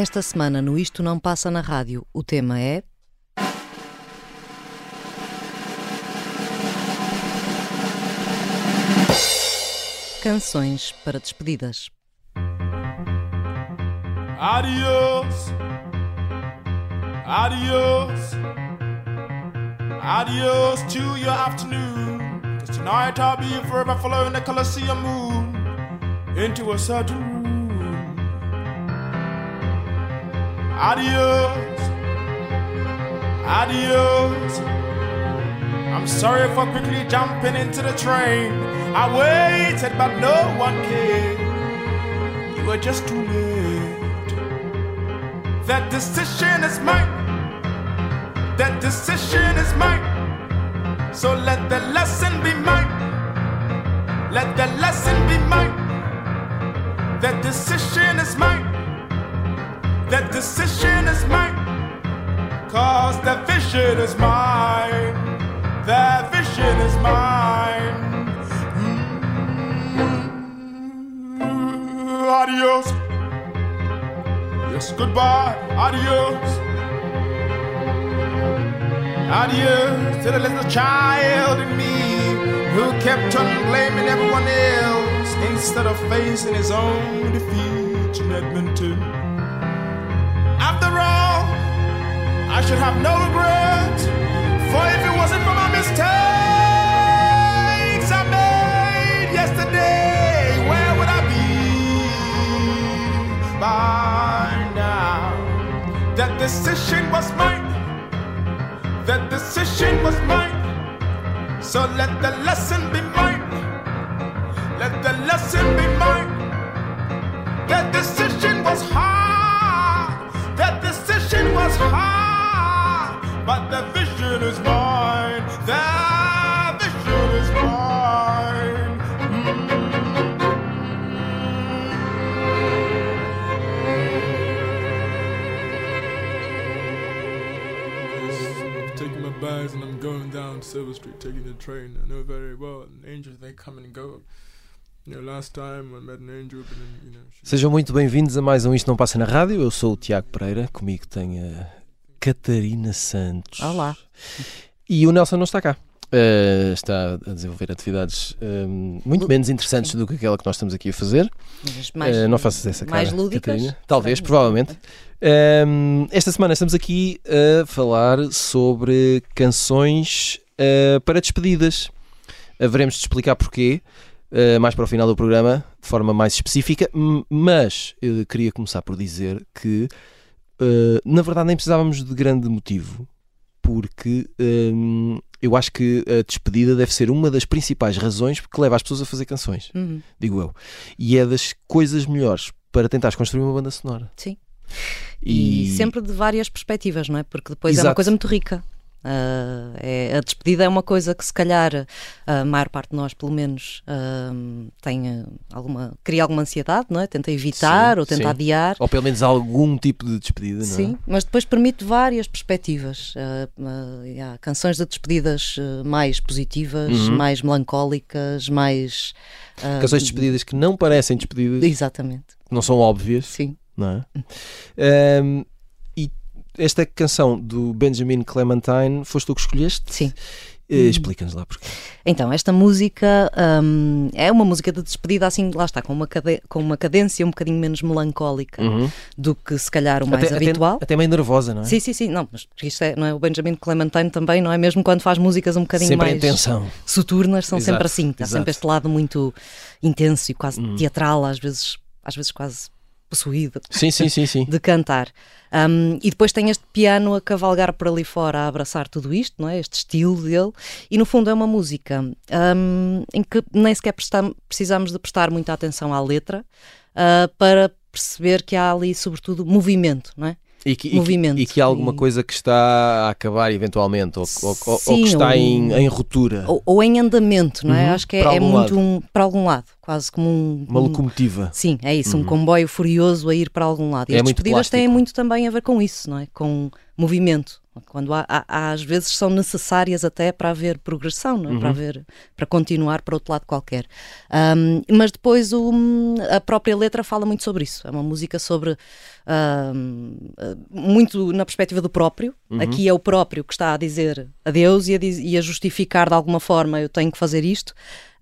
Esta semana no Isto Não Passa na Rádio, o tema é. Canções para despedidas. Adios. Adios. Adios to your afternoon. Cause tonight I'll be forever following the Colosseum moon into a certain room. Adios. Adios. I'm sorry for quickly jumping into the train. I waited, but no one came. You were just too late. That decision is mine. That decision is mine. So let the lesson be mine. Let the lesson be mine. That decision is mine. That decision is mine. Cause the vision is mine. That vision is mine. Mm, Adios. Yes, goodbye. Adios. Adios to the little child in me who kept on blaming everyone else instead of facing his own defeat in Edmonton. After all, I should have no regrets, for if it wasn't for my mistakes I made yesterday, where would I be by now? That decision was mine. That decision was mine. So let the lesson be mine. Let the lesson be mine. That decision was hard. That decision was hard. But the vision is mine. That bags and I'm going down Silver Street, taking the train. I know very well. And angels, they come and go. You know, last time I met an angel, but then, you know, she Sejam muito bem-vindos a mais um Isto Não Passa na Rádio. Eu sou o Tiago Pereira, comigo tem a Catarina Santos. Olá. E o Nelson não está cá. Uh, está a desenvolver atividades um, muito menos interessantes do que aquela que nós estamos aqui a fazer. Mais, Uh, não faças essa cara, mais lúdicas. Catarina. Talvez, provavelmente. Um, esta semana estamos aqui a falar sobre canções uh, para despedidas. Haveremos de explicar porquê mais para o final do programa, de forma mais específica, mas eu queria começar por dizer que na verdade nem precisávamos de grande motivo, porque um, eu acho que a despedida deve ser uma das principais razões que leva as pessoas a fazer canções, Uhum, digo eu. E é das coisas melhores para tentares construir uma banda sonora. sim. E... sempre de várias perspectivas, não é? Porque depois é uma Exato. coisa muito rica. Ah, é- a despedida é uma coisa que se calhar a maior parte de nós, pelo menos, ah, tem ah, alguma, cria alguma ansiedade, não é? Tenta evitar Sim, ou tenta sim. adiar. Ou pelo menos algum tipo de despedida, não é? Sim, mas depois permite várias perspectivas. E há canções de despedidas mais positivas, Uhum. mais melancólicas, mais. Canções de despedidas que não parecem despedidas, Exatamente, que não são óbvias, sim. não é? Um, esta canção do Benjamin Clementine foste tu que escolheste? Sim. Eh, Explica-nos lá porquê. Então, esta música hum, é uma música de despedida, assim, lá está, com uma, cade- com uma cadência um bocadinho menos melancólica do que se calhar o mais Uhum. até, habitual. Até, até meio nervosa, não é? Sim, sim, sim, não, mas isto é, não é o Benjamin Clementine também, não é mesmo quando faz músicas um bocadinho Sempre em mais tensão. soturnas, são Exato, sempre assim, está exato. sempre este lado muito intenso e quase Hum. teatral, às vezes, às vezes quase possuído Sim, sim, sim, sim. de cantar. Um, e depois tem este piano a cavalgar por ali fora, a abraçar tudo isto, não é? Este estilo dele. E no fundo é uma música um, em que nem sequer prestam- precisamos de prestar muita atenção à letra uh, para perceber que há ali, sobretudo, movimento, não é? E que, e que- Movimento. E que há alguma coisa que está a acabar eventualmente, ou, ou- ou- ou Sim, que está ou- em, em ruptura. Ou, em andamento, não é? Uhum, Acho que é, é muito um, para algum lado, quase como um. Uma um- locomotiva. Sim, é isso, um comboio furioso a ir para algum lado. E É as despedidas têm muito também a ver com isso, não é? Com movimento. Quando há, há- às vezes são necessárias até para haver progressão, não é? Uhum. para haver para continuar para outro lado qualquer. Ahm, mas depois o- a própria letra fala muito sobre isso. É uma música sobre ahm, ah, muito na perspectiva do próprio. Uhum. Aqui é o próprio que está a dizer adeus e a, e a justificar de alguma forma eu tenho que fazer isto.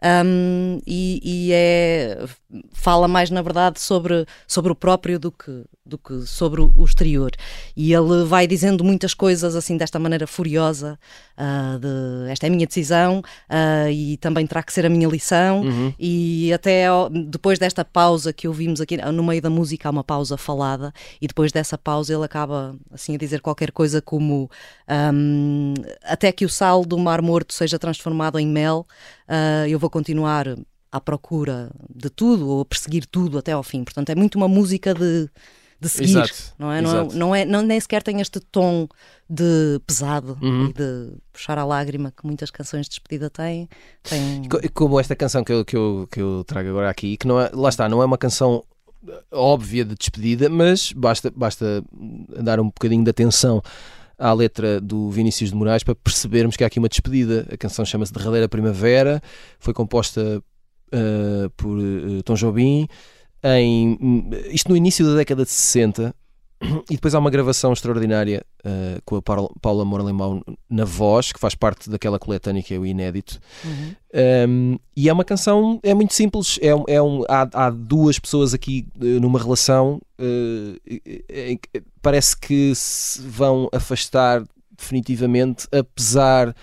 Um, e, e é fala mais na verdade sobre, sobre o próprio do que, do que sobre o, exterior e ele vai dizendo muitas coisas assim desta maneira furiosa ah, de esta é a minha decisão ah, e também terá que ser a minha lição Uhum. e até ao- depois desta pausa que ouvimos aqui no meio da música há uma pausa falada e depois dessa pausa ele acaba assim a dizer qualquer coisa como ahm, até que o sal do mar morto seja transformado em mel ah, eu vou continuar à procura de tudo ou a perseguir tudo até ao fim portanto é muito uma música de de seguir, Exato, não é? Não, é, exato. não é não, nem sequer tem este tom de pesado Uhum. e de puxar a lágrima que muitas canções de despedida têm. Co- Como esta canção que eu, que, eu, que eu trago agora aqui, que não é, lá está, não é uma canção eh, óbvia de despedida, mas basta, basta dar um bocadinho de atenção à letra do Vinícius de Moraes para percebermos que há aqui uma despedida. A canção chama-se Derradeira Primavera, foi composta eh, por eh, Tom Jobim, em, isto no início da década de 60, e depois há uma gravação extraordinária eh, com a Paula Moura-Limão na voz, que faz parte daquela coletânea que é o Inédito. Uhum. Um, e é uma canção, é muito simples. É, um- é um, há, há duas pessoas aqui eh, numa relação, que parece que se vão afastar definitivamente, apesar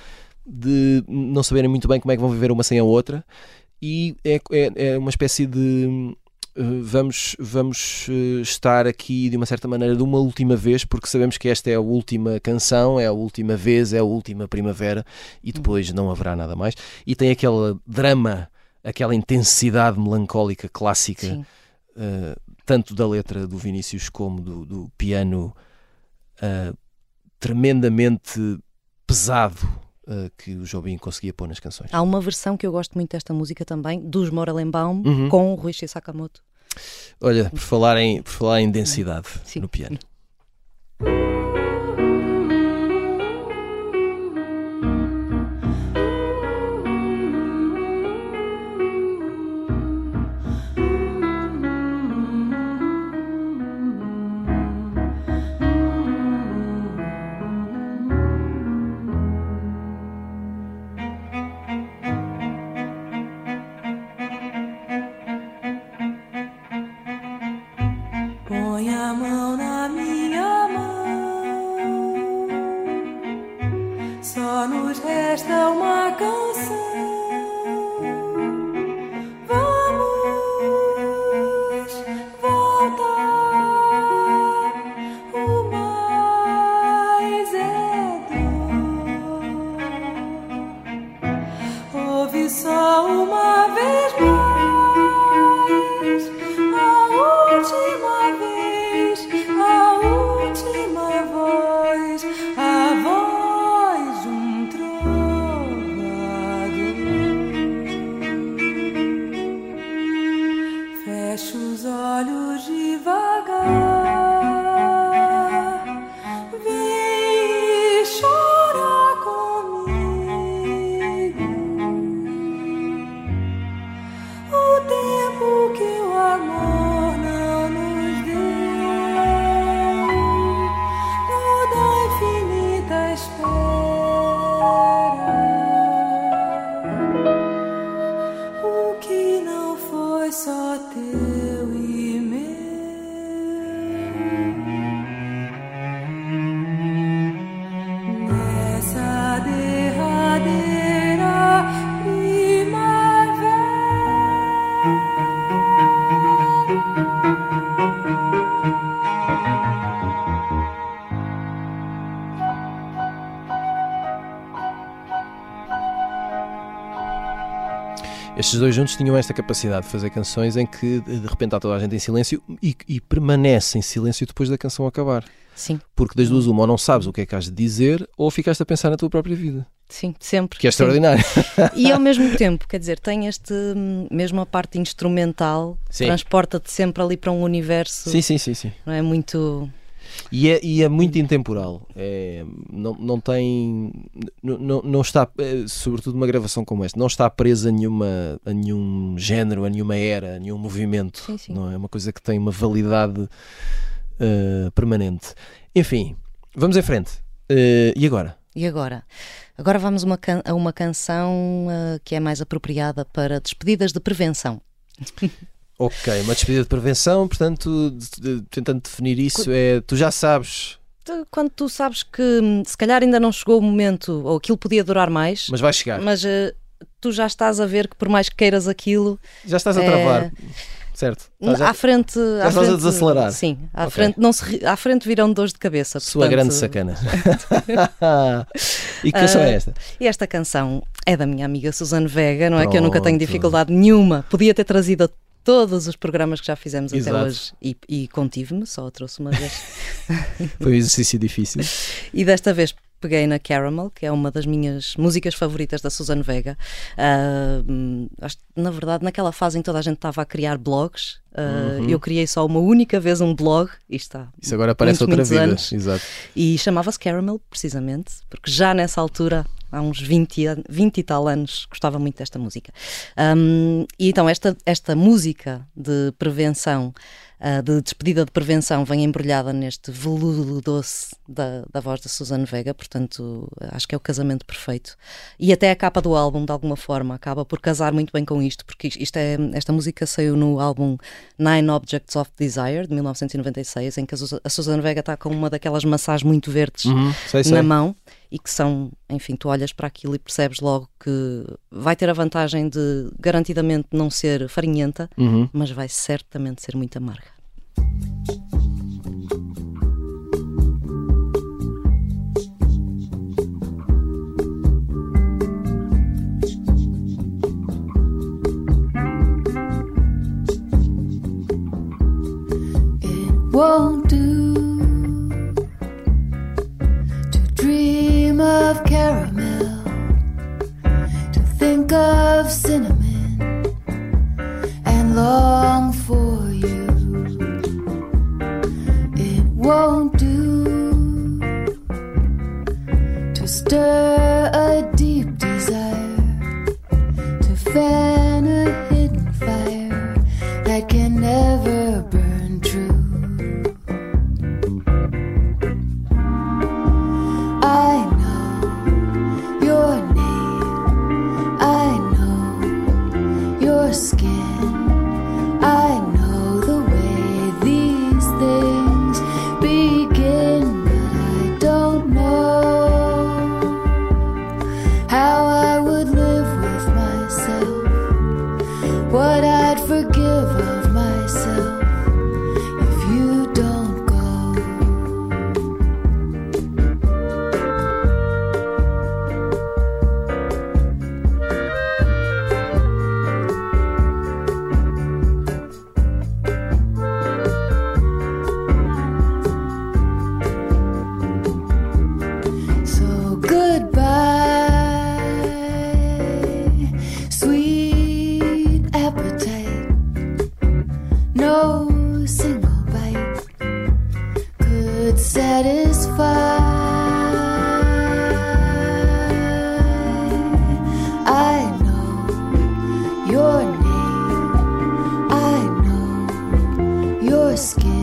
de não saberem muito bem como é que vão viver uma sem a outra. E é, é, é uma espécie de. Eh, Vamos, vamos eh, estar aqui de uma certa maneira de uma última vez, porque sabemos que esta é a última canção, é a última vez, é a última primavera e depois não haverá nada mais. E tem aquele drama, aquela intensidade melancólica clássica, eh, tanto da letra do Vinícius como do, do piano, eh, tremendamente pesado eh, que o Jobim conseguia pôr nas canções. Há uma versão que eu gosto muito desta música também, dos Moralenbaum, Uhum. com o Rui Sakamoto. Olha, por falar em, por falar em densidade Sim. no piano. Põe Estes dois juntos tinham esta capacidade de fazer canções em que de repente está toda a gente em silêncio e, e permanece em silêncio depois da canção acabar. Sim, Porque das duas, uma, ou não sabes o que é que has de dizer, ou ficaste a pensar na tua própria vida. sim, sempre. que é extraordinário. E ao mesmo tempo, quer dizer, tem este, mesmo a parte instrumental, transporta-te sempre ali para um universo, sim, sim, sim, sim. não é muito... E é, e é muito intemporal. É, não, não tem. Não, não- está, eh, sobretudo uma gravação como esta, não está presa a, nenhuma, a nenhum género, a nenhuma era, a nenhum movimento. Sim, sim. Não é uma coisa que tem uma validade eh, permanente. Enfim, vamos em frente. Eh, e agora? E agora? Agora vamos uma a uma canção ah, que é mais apropriada para despedidas de prevenção. Ok, uma despedida de prevenção, portanto, de- de- tentando definir isso, é tu já sabes, Quando tu sabes que hum, se calhar ainda não chegou o momento, ou aquilo podia durar mais, mas vai chegar. mas ah, tu já estás a ver que por mais que queiras aquilo, Já estás a É, travar, certo? Estás já- à frente. à estás a frente- desacelerar. Sim, à, Ok. frente, não se, à frente virão dores de cabeça. Sua portanto, grande sacana. e que canção é Ah, esta? E esta canção é da minha amiga Suzane Vega, não é que eu nunca tenho Pronto. dificuldade nenhuma. Podia ter trazido a todos os programas que já fizemos Exato. até hoje e, e contive-me, só a trouxe uma vez. Foi um exercício difícil. e desta vez peguei na Caramel, que é uma das minhas músicas favoritas da Suzane Vega. Que, na verdade, naquela fase em que toda a gente estava a criar blogs, ah, Uhum. eu criei só uma única vez um blog, e está Isso agora parece Muitos, outra muitos vida. anos. Exato. E chamava-se Caramel, precisamente, porque já nessa altura, há uns 20, an- 20 e tal anos, gostava muito desta música. Um, e então, esta, esta música de prevenção, ah, de despedida de prevenção, vem embrulhada neste veludo doce da, da voz da Suzane Vega, portanto, acho que é o casamento perfeito. E até a capa do álbum, de alguma forma, acaba por casar muito bem com isto, porque isto é, esta música saiu no álbum Nine Objects of Desire, de 1996, em que a Suza- a Suzane Vega está com uma daquelas maçãs muito verdes Uhum, sei, sei. na mão e que são, enfim, tu olhas para aquilo e percebes logo que vai ter a vantagem de garantidamente não ser farinhenta, Uhum. mas vai certamente ser muito amarga. It won't do to dream of caramel, to think of cinnamon and long for won't do to stir a deep desire, to fan skin.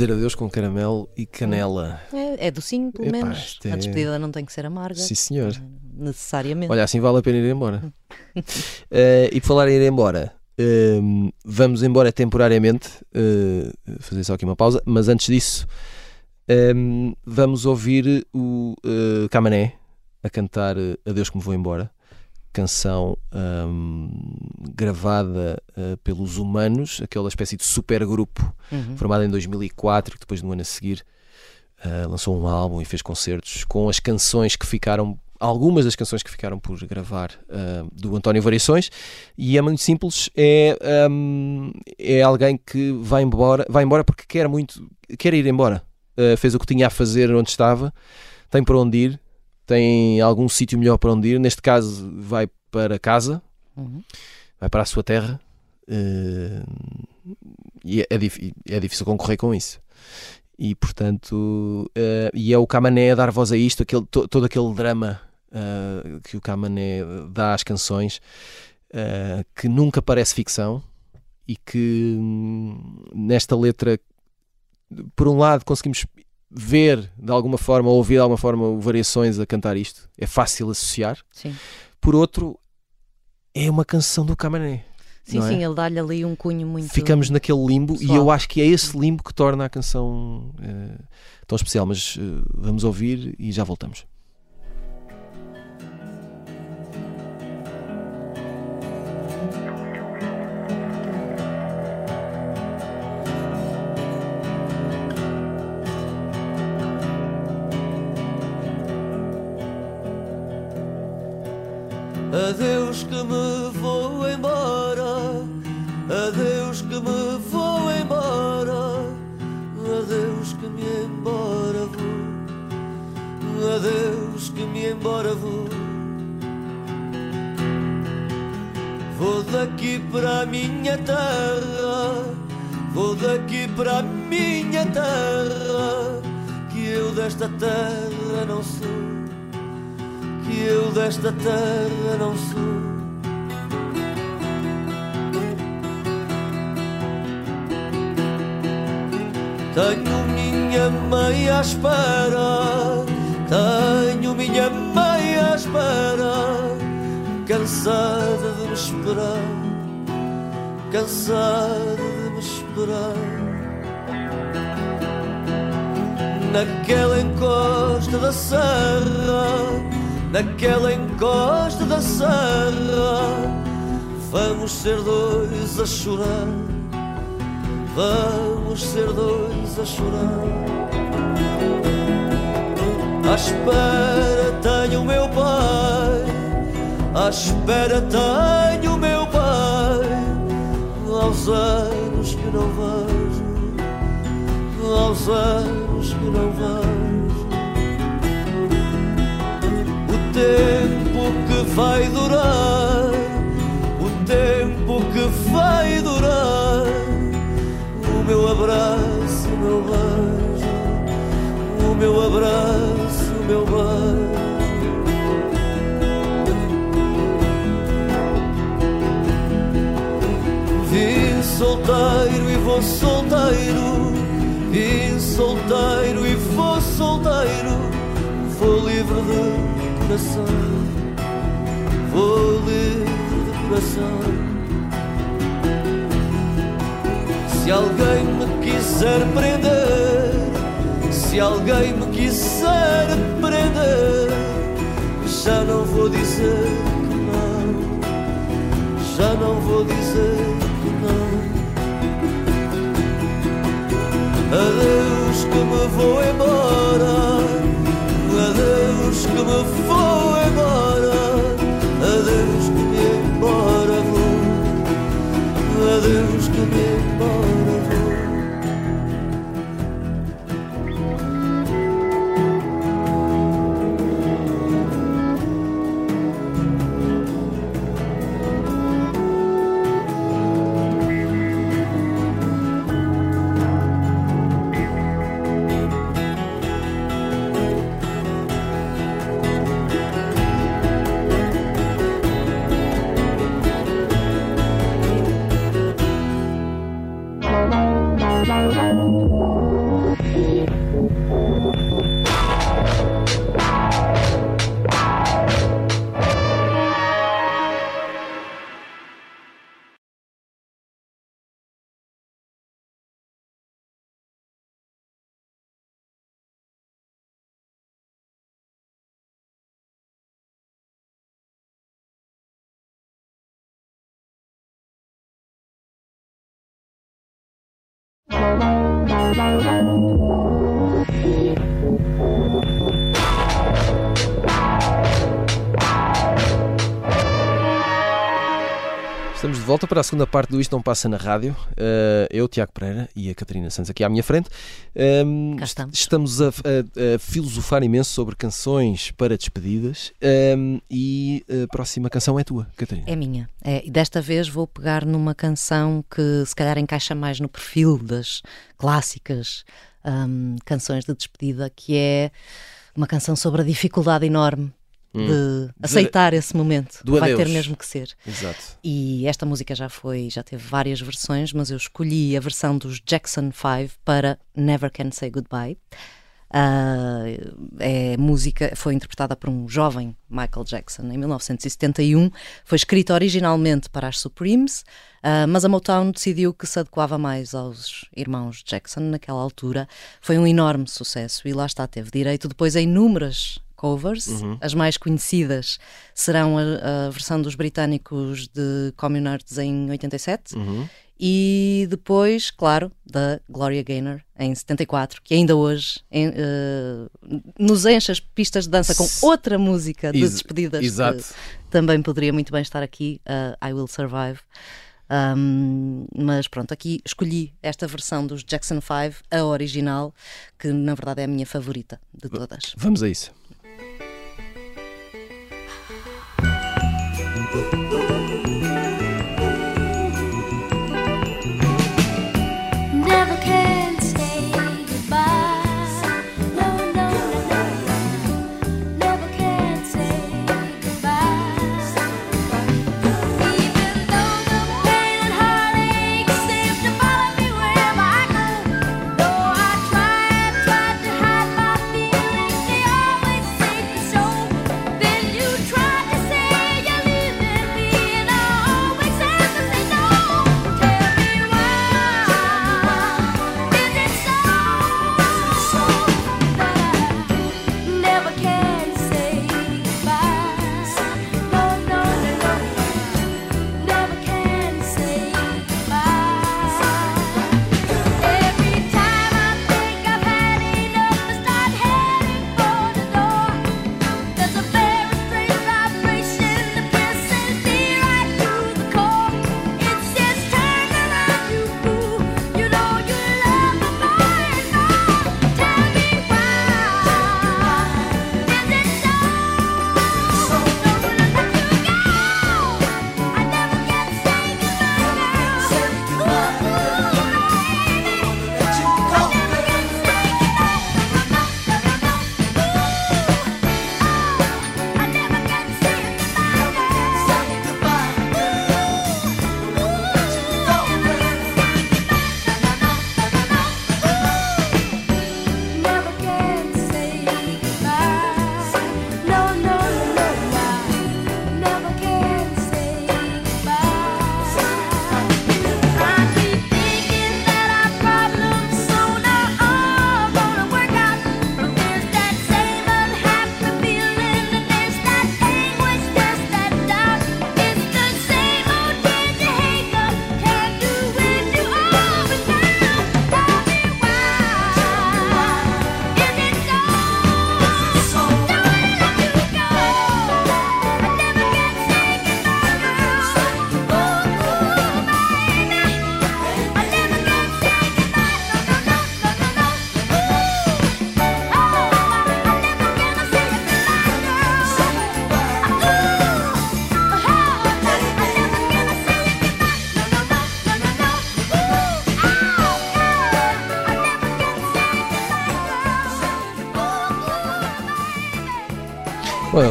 Dizer adeus com caramelo e canela. É, é docinho, pelo Epá, menos. é- A despedida não tem que ser amarga, Sim, senhor. necessariamente. Olha, assim vale a pena ir embora. Eh, e por falar em ir embora, ehm, vamos embora temporariamente, eh, fazer só aqui uma pausa, mas antes disso, ehm, vamos ouvir o eh, Camané a cantar Adeus que me vou embora. Canção ehm, gravada eh, pelos Humanos, aquela espécie de supergrupo Uhum. formado em 2004, que depois no ano a seguir ah, lançou um álbum e fez concertos com as canções que ficaram, algumas das canções que ficaram por gravar ah, do António Variações, e é muito simples, é, ahm, é alguém que vai embora, vai embora porque quer muito, quer ir embora. Ah, fez o que tinha a fazer onde estava, tem para onde ir, tem algum sítio melhor para onde ir, neste caso vai para casa, Uhum. vai para a sua terra eh, e é, é é difícil concorrer com isso. E portanto, eh, e é o Camané a dar voz a isto, aquele, to- todo aquele drama eh, que o Camané dá às canções, que nunca parece ficção e que hum, nesta letra, por um lado, conseguimos ver de alguma forma, ou ouvir de alguma forma, variações a cantar isto, é fácil associar. Sim, Por outro, é uma canção do Camané. sim, é? sim, ele dá-lhe ali um cunho muito. Ficamos naquele limbo e pessoal. eu acho que é esse limbo que torna a canção eh, tão especial. Mas eh, vamos ouvir e já voltamos. Adeus que me vou embora, adeus que me vou embora, adeus que me embora vou, adeus que me embora vou. Vou daqui para a minha terra, vou daqui para a minha terra, que eu desta terra não sou eu desta terra não sou. Tenho minha mãe à espera, tenho minha mãe à espera, cansada de me esperar, cansada de me esperar. Naquela encosta da serra, naquela encosta da serra, vamos ser dois a chorar, vamos ser dois a chorar. À espera tenho o meu pai, à espera tenho o meu pai, aos anos que não vejo, aos anos que não vejo. Vai durar, o tempo que vai durar, o meu abraço, o meu beijo, o meu abraço, o meu beijo. Vim solteiro e vou solteiro, vim solteiro e vou solteiro, vou livre de coração, vou livre de coração. Se alguém me quiser prender, se alguém me quiser prender, já não vou dizer que não, já não vou dizer que não. Adeus Thank you. Estamos de volta para a segunda parte do Isto Não Passa na Rádio. Uh, eu, Tiago Pereira e a Catarina Santos aqui à minha frente. Um, Cá estamos. estamos a, a- a filosofar imenso sobre canções para despedidas. Um, e a próxima canção é tua, Catarina. É minha. É, e desta vez vou pegar numa canção que se calhar encaixa mais no perfil das clássicas hum, canções de despedida, que é uma canção sobre a dificuldade enorme de aceitar esse momento. do Vai ter adeus. mesmo que ser. Exato. E esta música já foi, já teve várias versões, mas eu escolhi a versão dos Jackson 5 para Never Can Say Goodbye. Ah, é música, foi interpretada por um jovem Michael Jackson em 1971. Foi escrita originalmente para as Supremes, ah, mas a Motown decidiu que se adequava mais aos irmãos Jackson naquela altura. Foi um enorme sucesso e lá está, teve direito depois a inúmeras covers. As mais conhecidas serão a, a versão dos britânicos de Communards em 87 e depois, claro, da Gloria Gaynor em 74, que ainda hoje em, eh, nos enche as pistas de dança com outra música de Ex- despedidas exato. também poderia muito bem estar aqui, uh, I Will Survive. Um, mas pronto, aqui escolhi esta versão dos Jackson 5, a original, que na verdade é a minha favorita de todas. Vamos a isso.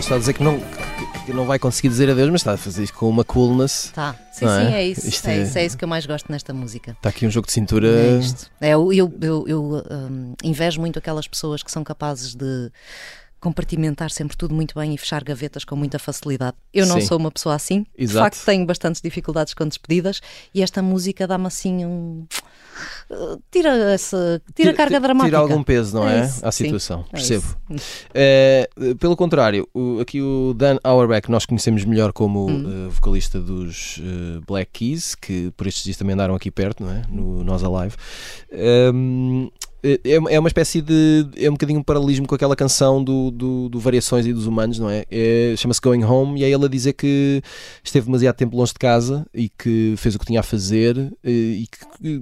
Está a dizer que não, que- que não vai conseguir dizer adeus, mas está a fazer isto com uma coolness. Tá, sim, Não é? sim, é isso. Isto é é- isso. É isso que eu mais gosto nesta música. Está aqui um jogo de cintura. É isto. É, eu eu, eu, eu, hum, invejo muito aquelas pessoas que são capazes de compartimentar sempre tudo muito bem e fechar gavetas com muita facilidade. Eu não Sim. sou uma pessoa assim. De Exato. facto, tenho bastantes dificuldades com despedidas e esta música dá-me assim um. Tira essa tira a carga dramática. Tira algum peso, não É é? isso, À sim, situação, é percebo. Eh, pelo contrário, o- aqui o Dan Auerbach nós conhecemos melhor como Hum. eh, vocalista dos eh, Black Keys, que por estes dias também andaram aqui perto, não é? No Nós Alive. Um, é, é uma espécie de. É um bocadinho um paralelismo com aquela canção do, do, do Variações e dos Humanos, não é? É- Chama-se Going Home e é ele a dizer que esteve demasiado tempo longe de casa e que fez o que tinha a fazer e que.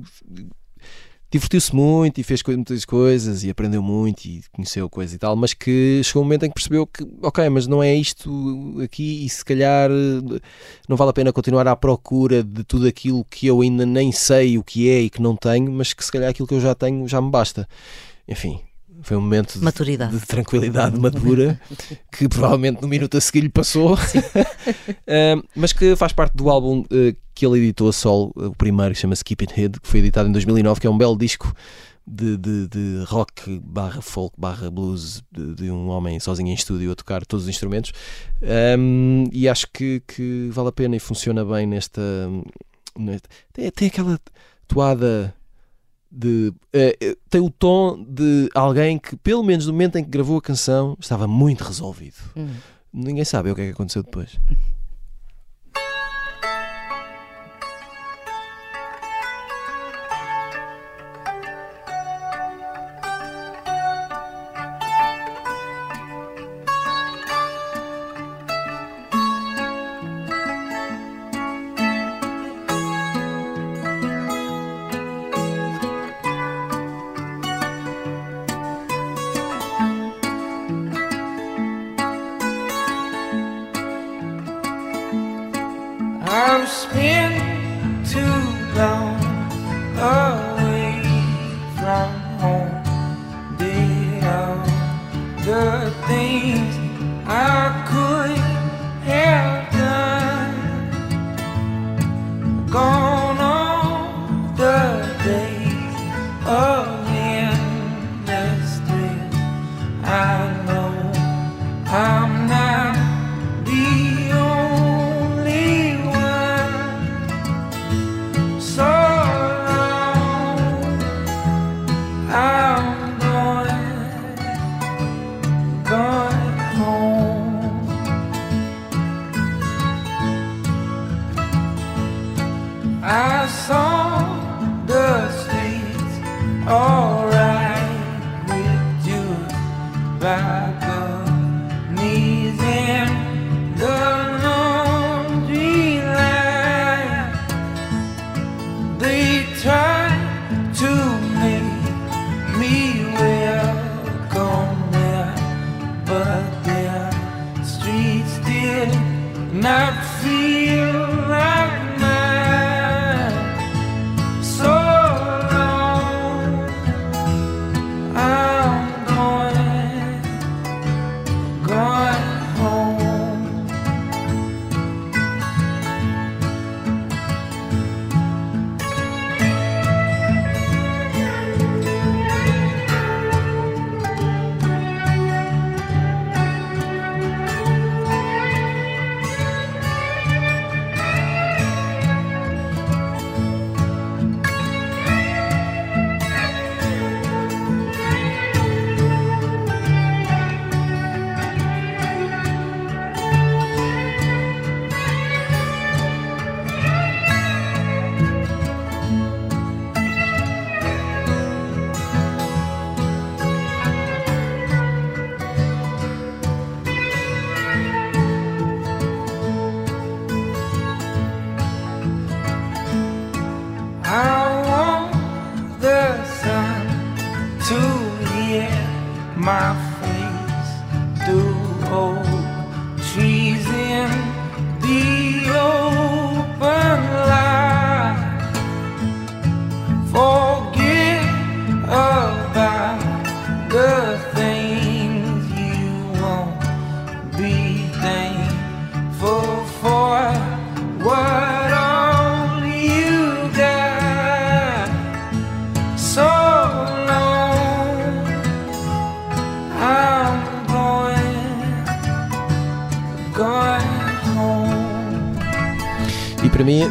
Divertiu-se muito e fez muitas coisas e aprendeu muito e conheceu coisas e tal, mas que chegou um momento em que percebeu que, ok, mas não é isto aqui e se calhar eh, não vale a pena continuar à procura de tudo aquilo que eu ainda nem sei o que é e que não tenho, mas que se calhar aquilo que eu já tenho já me basta. Enfim, foi um momento de, Maturidade. de tranquilidade madura que provavelmente no minuto a seguir lhe passou, Ah, mas que faz parte do álbum ah, que ele editou a solo, o primeiro, que chama-se Keep It Hid, que foi editado em 2009, que é um belo disco de, de, de rock barra folk barra blues de, de um homem sozinho em estúdio a tocar todos os instrumentos. Um, e acho que, que vale a pena e funciona bem nesta, nesta- tem, tem aquela toada de eh, tem o tom de alguém que pelo menos no momento em que gravou a canção estava muito resolvido Hum. ninguém sabe o que é que aconteceu depois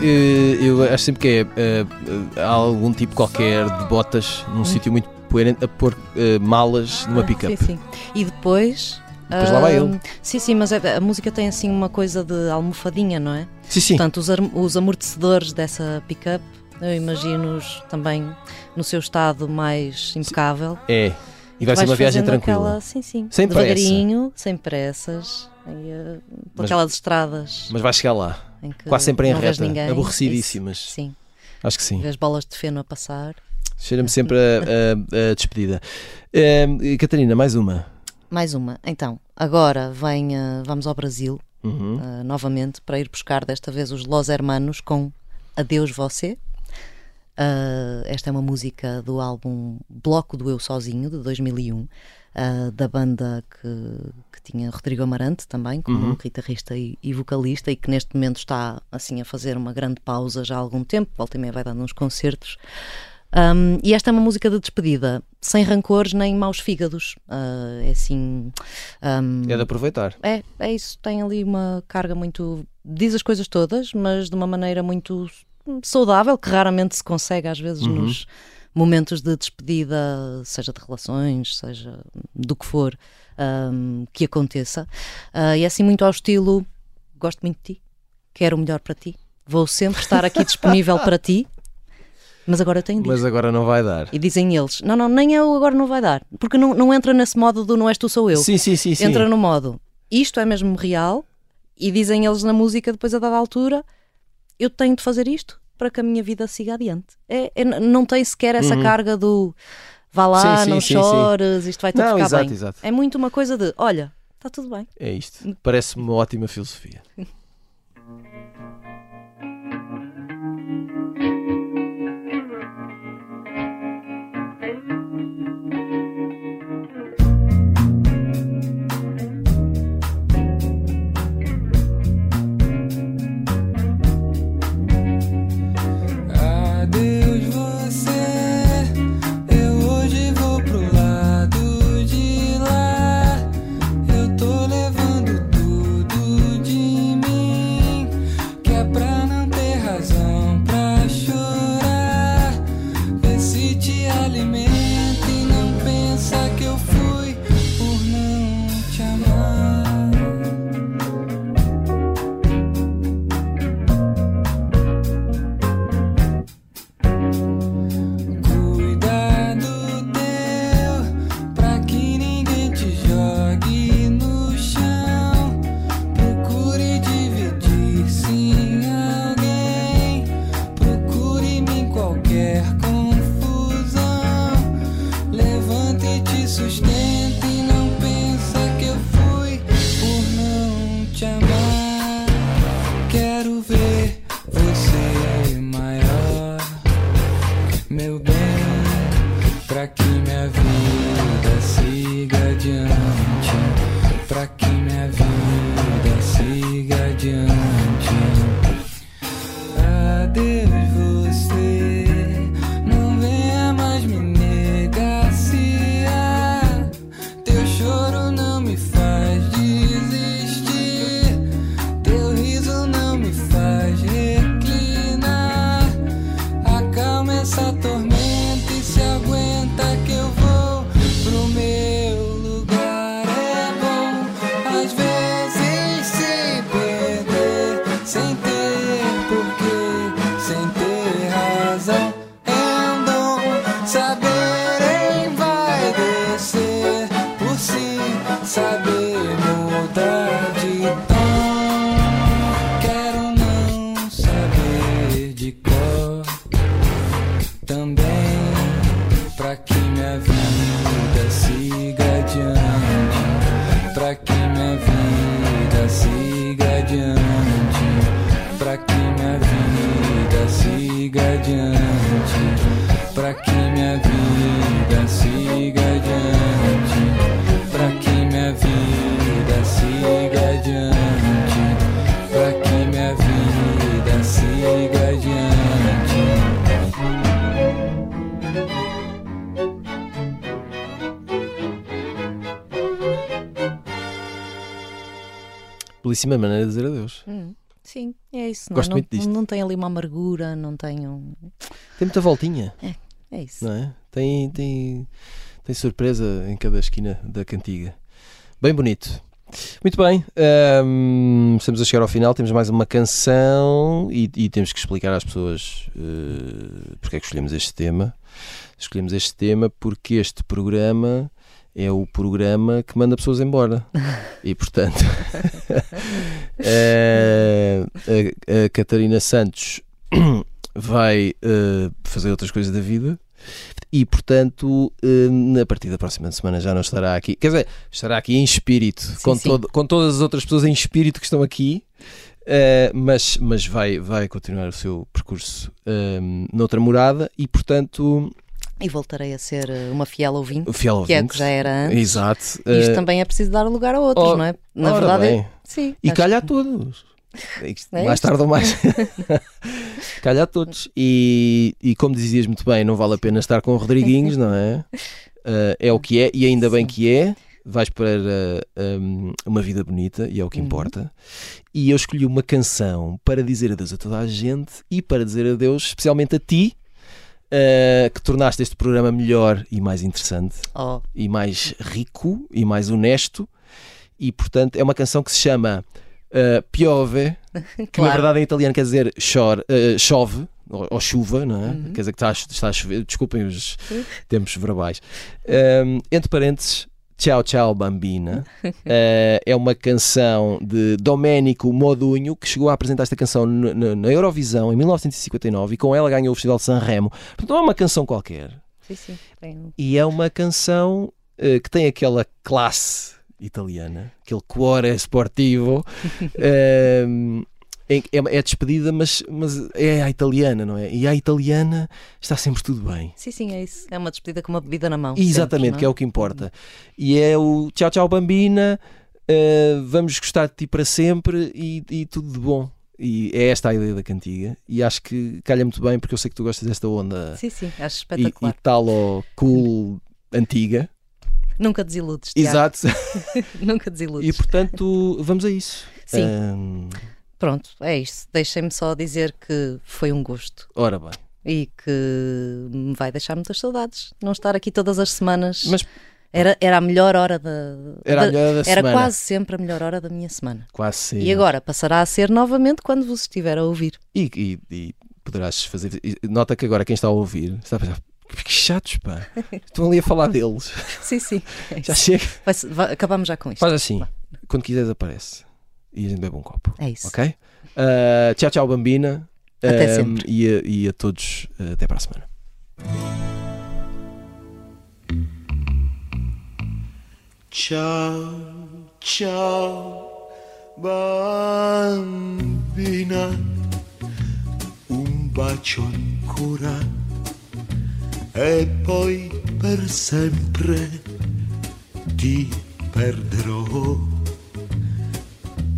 eu acho sempre que é eh, há algum tipo qualquer de botas num sítio muito poeirente a pôr eh, malas numa Hum. Ah, pick-up. Sim, sim. E depois. Depois lá vai hum, ele. Sim, sim, mas é- a música tem assim uma coisa de almofadinha, não é? Sim, sim. Portanto, os, os amortecedores dessa pick-up, eu imagino-os também no seu estado mais impecável. É. E vai ser uma viagem tranquila. Aquela, sim, sim. Sem pressa. devagarinho, sem pressas, e, eh, por Mas- aquelas estradas Mas vai chegar lá. Em que Quase sempre em reta. ninguém. Aborrecidíssimas. Isso, Sim, Acho que sim. vês bolas de feno a passar. Cheira-me sempre a, a- a despedida. Eh, Catarina, mais uma. Mais uma. Então, agora vem, eh, vamos ao Brasil Uhum. eh, novamente para ir buscar desta vez os Los Hermanos com Adeus Você. Eh, esta é uma música do álbum Bloco do Eu Sozinho, de 2001, eh, da banda que, que tinha Rodrigo Amarante também, como guitarrista e, e vocalista, e que neste momento está assim a fazer uma grande pausa já há algum tempo, volta e meia vai dando uns concertos. Um, e esta é uma música de despedida, sem rancores nem maus fígados. Uh, é assim. um, É de aproveitar. é, é isso. Tem ali uma carga muito. Diz as coisas todas, mas de uma maneira muito saudável, que raramente se consegue, às vezes, nos momentos de despedida, seja de relações, seja do que for um, que aconteça. Ah, e é assim muito ao estilo: gosto muito de ti, quero o melhor para ti, vou sempre estar aqui disponível para ti, mas agora eu tenho de ir. Mas agora não vai dar. E dizem eles: não, não, nem eu agora não vai dar. Porque não, não entra nesse modo do não és tu, sou eu. Sim, sim, sim. sim. Entra no modo isto é mesmo real. E dizem eles na música, depois a dada altura, eu tenho de fazer isto para que a minha vida siga adiante. É, é- não tem sequer essa carga do vá lá, Uhum. Sim, sim, não sim. chores, isto vai tudo Não, ficar exato, bem. exato. É muito uma coisa de olha, está tudo bem. É isto. Parece-me uma ótima filosofia. Belíssima maneira de dizer adeus. Hum. Sim, é isso. É? Gosto não, muito disto. não tem ali uma amargura, não tem um. Tem muita voltinha, É isso. não é? Tem, tem, tem surpresa em cada esquina da cantiga. Bem bonito. Muito bem, hum, estamos a chegar ao final. Temos mais uma canção e, e temos que explicar às pessoas eh, porque é que escolhemos este tema. Escolhemos este tema porque este programa é o programa que manda pessoas embora. E portanto, eh, a, a Catarina Santos vai eh, fazer outras coisas da vida e portanto eh, a partir da próxima semana já não estará aqui quer dizer, estará aqui em espírito com, sim. todo- com todas as outras pessoas em espírito que estão aqui eh, mas, mas vai, vai continuar o seu percurso eh, noutra morada e portanto E voltarei a ser eh, uma fiel ouvinte, fiel que é o ouvinte que já era antes. exato Isto eh, também é preciso dar lugar a outros, ora- não é? Na verdade, bem. é, sim. E calha a que- todos. Isto, É mais tarde ou mais. calha a todos. E, e como dizias muito bem, não vale a pena estar com o Rodriguinhos, não é? Ah, é o que é, e ainda bem Sim. que é. Vais para ah, uma vida bonita, e é o que Uhum. importa. E eu escolhi uma canção para dizer adeus a toda a gente e para dizer adeus especialmente a ti. Ah, que tornaste este programa melhor e mais interessante Oh, e mais rico e mais honesto. E portanto é uma canção que se chama uh, Piove, que na verdade em italiano quer dizer uh, chove. Ou, ou chuva, não é? Uhum. Quer dizer que está está a chover. Desculpem os tempos verbais. Um, entre parênteses, Tchau Tchau Bambina. Uh, é uma canção de Domenico Modugno que chegou a apresentar esta canção na Eurovisão em 1959 e com ela ganhou o Festival de Sanremo. Portanto, não é uma canção qualquer. Sim, sim. Um- E é uma canção eh, que tem aquela classe italiana, aquele cuore sportivo. ehm, em- é, é despedida, mas, mas é a italiana, não é? E a italiana está sempre tudo bem. Sim, sim, é isso. É uma despedida com uma bebida na mão. Exatamente, sempre, que é não o que importa. E é o tchau, tchau, bambina. eh, vamos gostar de ti para sempre e, e tudo de bom. E é esta a ideia da cantiga. E acho que calha muito bem, porque eu sei que tu gostas desta onda Sim, sim, acho e, e espetacular. tal cool antiga. Nunca desiludes. Exato. Nunca desiludes. E portanto, vamos a isso. Sim. Pronto, é isto. Deixem-me só dizer que foi um gosto ora bem. e que me vai deixar muitas saudades. Não estar aqui todas as semanas. Mas Era, era a melhor hora da. era a da- melhor da era quase sempre a melhor hora da minha semana. Quase sim. E agora passará a ser novamente quando vos estiver a ouvir. E, e- e poderás fazer. Nota que agora quem está a ouvir está a pensar. Que chatos, pá. Estão ali a falar deles. Sim, sim. é Já isso. chega. Vai- vai- acabamos já com isto. Faz assim. Quando quiseres, aparece. E a gente bebe um copo. É isso. Ok? Ah, tchau, tchau, Bambina. Até Ahm, sempre. E a, e a todos, ah, até para a semana. Ciao, ciao, bambina, un bacio ancora e poi per sempre ti perderò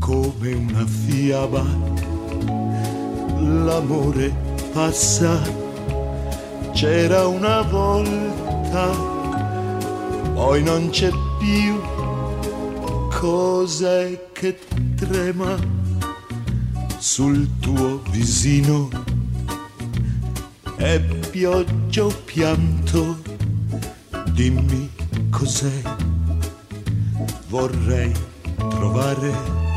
come una fiaba. L'amore passa, c'era una volta poi non c'è più. Cos'è che trema sul tuo visino? È pioggia pianto? Dimmi cos'è. Vorrei trovare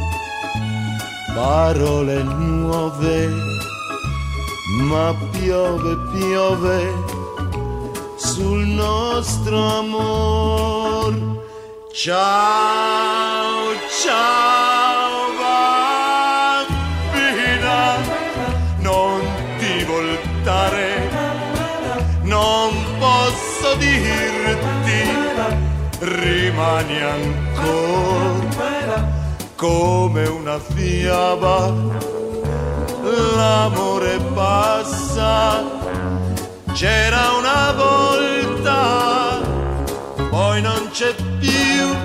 parole nuove ma piove piove sul nostro amor. Ciao, ciao bambina, non ti voltare, non posso dirti, rimani ancora come una fiaba, l'amore passa c'era una volta, poi non c'è più.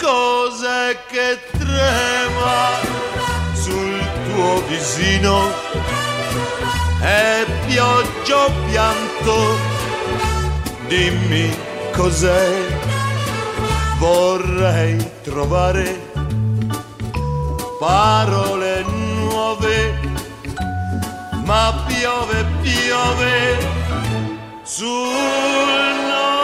Cos'è che trema sul tuo visino? È pioggia o pianto? Dimmi cos'è. Vorrei trovare parole nuove, ma piove, piove sul nostro.